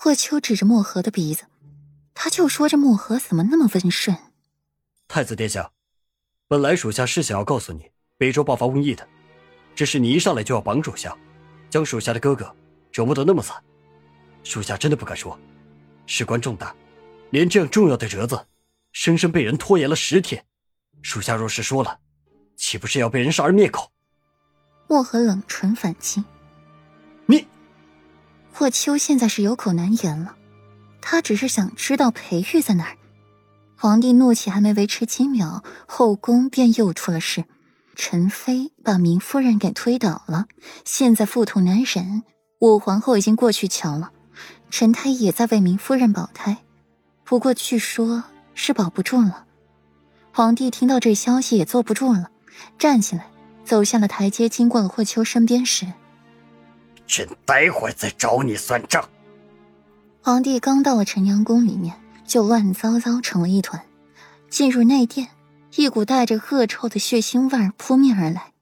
霍秋指着墨河的鼻子，他就说这墨河怎么那么温顺。太子殿下，本来属下是想要告诉你北周爆发瘟疫的，只是你一上来就要绑属下，将属下的哥哥折磨得那么惨，属下真的不敢说。事关重大，连这样重要的折子，生生被人拖延了十天，属下若是说了，岂不是要被人杀人灭口？墨河冷唇反击。你，霍秋现在是有口难言了，他只是想知道裴玉在哪儿。皇帝怒气还没维持几秒，后宫便又出了事。陈妃把明夫人给推倒了，现在腹痛难忍。武皇后已经过去瞧了，陈太医也在为明夫人保胎，不过据说是保不住了。皇帝听到这消息也坐不住了，站起来走下了台阶，经过了霍秋身边时。朕待会儿再找你算账。皇帝刚到了陈阳宫里面，就乱糟糟成了一团。进入内殿，一股带着恶臭的血腥味儿扑面而来。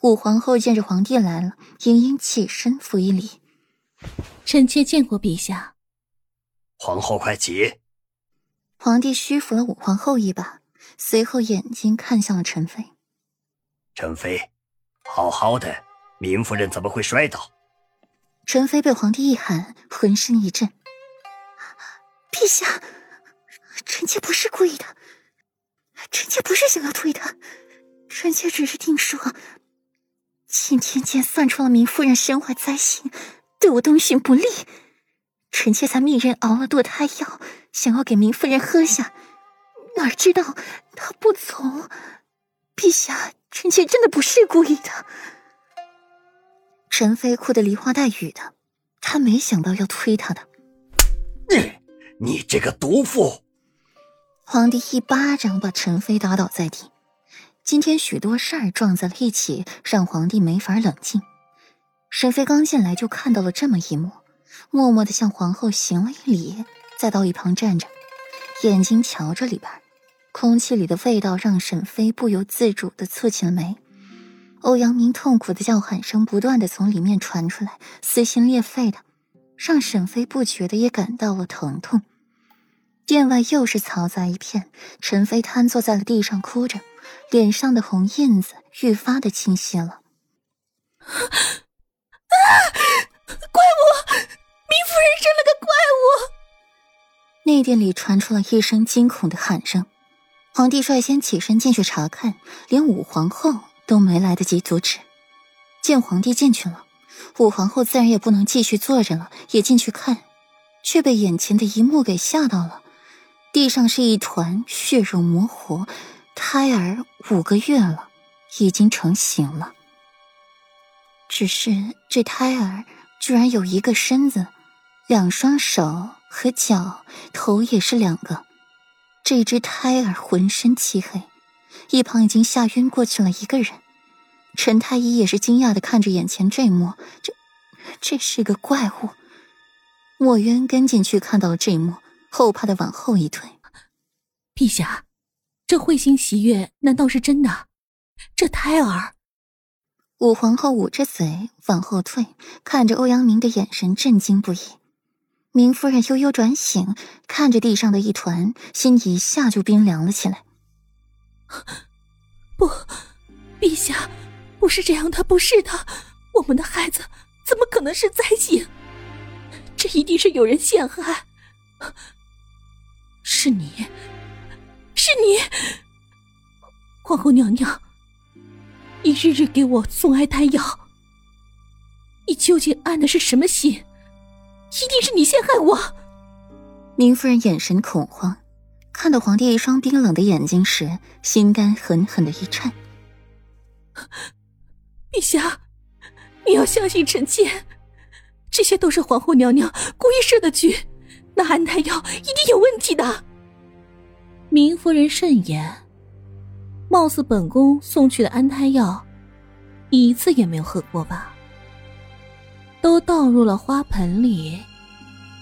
武皇后见着皇帝来了，盈盈起身扶一礼：“臣妾见过陛下。”皇后快起。皇帝虚扶了武皇后一把，随后眼睛看向了陈妃：“陈妃，好好的，明夫人怎么会摔倒？”陈妃被皇帝一喊，浑身一震。陛下，臣妾不是故意的，臣妾不是想要推他，臣妾只是听说，今天见算出了明夫人身怀灾星，对我东巡不利，臣妾才命人熬了堕胎药，想要给明夫人喝下，哪知道她不从。陛下，臣妾真的不是故意的。陈飞哭得梨花带雨的，他没想到要推他的。你，你这个毒妇！皇帝一巴掌把陈飞打倒在地。今天许多事儿撞在了一起，让皇帝没法冷静。沈妃刚进来就看到了这么一幕，默默的向皇后行了一礼，再到一旁站着，眼睛瞧着里边。空气里的味道让沈妃不由自主的蹙起了眉。欧阳明痛苦的叫喊声不断的从里面传出来，撕心裂肺的，让沈飞不觉的也感到了疼痛。殿外又是嘈杂一片，陈飞瘫坐在了地上哭着，脸上的红印子愈发的清晰了。啊！怪物！明夫人生了个怪物！内殿里传出了一声惊恐的喊声，皇帝率先起身进去查看，连武皇后。都没来得及阻止，见皇帝进去了，武皇后自然也不能继续坐着了，也进去看，却被眼前的一幕给吓到了。地上是一团血肉模糊，胎儿五个月了，已经成型了。只是这胎儿居然有一个身子，两双手和脚，头也是两个。这只胎儿浑身漆黑。一旁已经吓晕过去了一个人，陈太医也是惊讶的看着眼前这一幕，这，这是个怪物。墨渊跟进去看到了这一幕，后怕的往后一退。陛下，这彗星喜悦难道是真的？这胎儿……武皇后捂着嘴往后退，看着欧阳明的眼神震惊不已。明夫人悠悠转醒，看着地上的一团，心一下就冰凉了起来。不，陛下，不是这样的，不是的，我们的孩子怎么可能是灾星？这一定是有人陷害，是你，是你，皇后娘娘，你日日给我送哀胎药，你究竟安的是什么心？一定是你陷害我！明夫人眼神恐慌。看到皇帝一双冰冷的眼睛时，心肝狠狠的一颤。陛下，你要相信臣妾，这些都是皇后娘娘故意设的局，那安胎药一定有问题的。明夫人慎言，貌似本宫送去的安胎药，一次也没有喝过吧？都倒入了花盆里，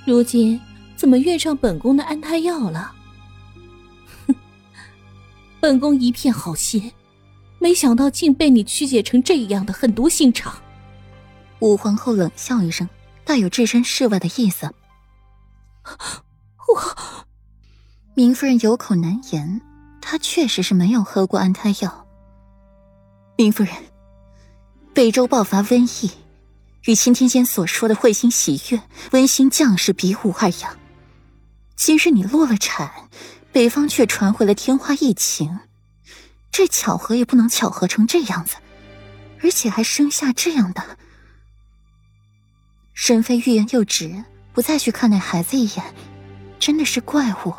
如今怎么怨上本宫的安胎药了？本宫一片好心，没想到竟被你曲解成这样的狠毒心肠。武皇后冷笑一声，带有置身事外的意思。我，明夫人有口难言，她确实是没有喝过安胎药。明夫人，北周爆发瘟疫，与钦天监所说的会心喜悦、温馨将士比武二样。今日你落了产，北方却传回了天花疫情，这巧合也不能巧合成这样子，而且还生下这样的。沈飞欲言又止，不再去看那孩子一眼，真的是怪物。